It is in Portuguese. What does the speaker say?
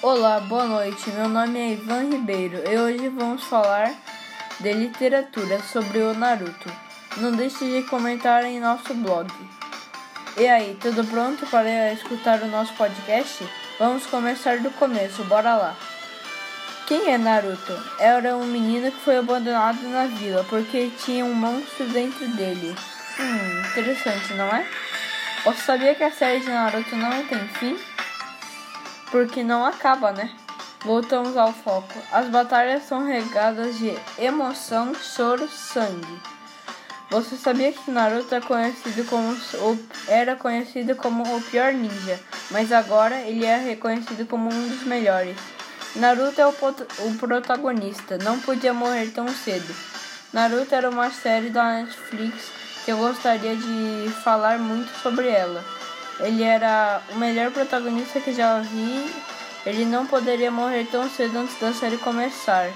Olá, boa noite. Meu nome é Ivan Ribeiro e hoje vamos falar de literatura sobre o Naruto. Não deixe de comentar em nosso blog. E aí, tudo pronto para escutar o nosso podcast? Vamos começar do começo, bora lá. Quem é Naruto? Era um menino que foi abandonado na vila porque tinha um monstro dentro dele. Hum, interessante, não é? Você sabia que a série de Naruto não tem fim? Porque não acaba, né? Voltamos ao foco. As batalhas são regadas de emoção, choro, sangue. Você sabia que Naruto é conhecido como era conhecido como o pior ninja, mas agora ele é reconhecido como um dos melhores. Naruto é o, o protagonista, não podia morrer tão cedo. Naruto era uma série da Netflix que eu gostaria de falar muito sobre ela. Ele era o melhor protagonista que já vi. Ele não poderia morrer tão cedo antes da série começar.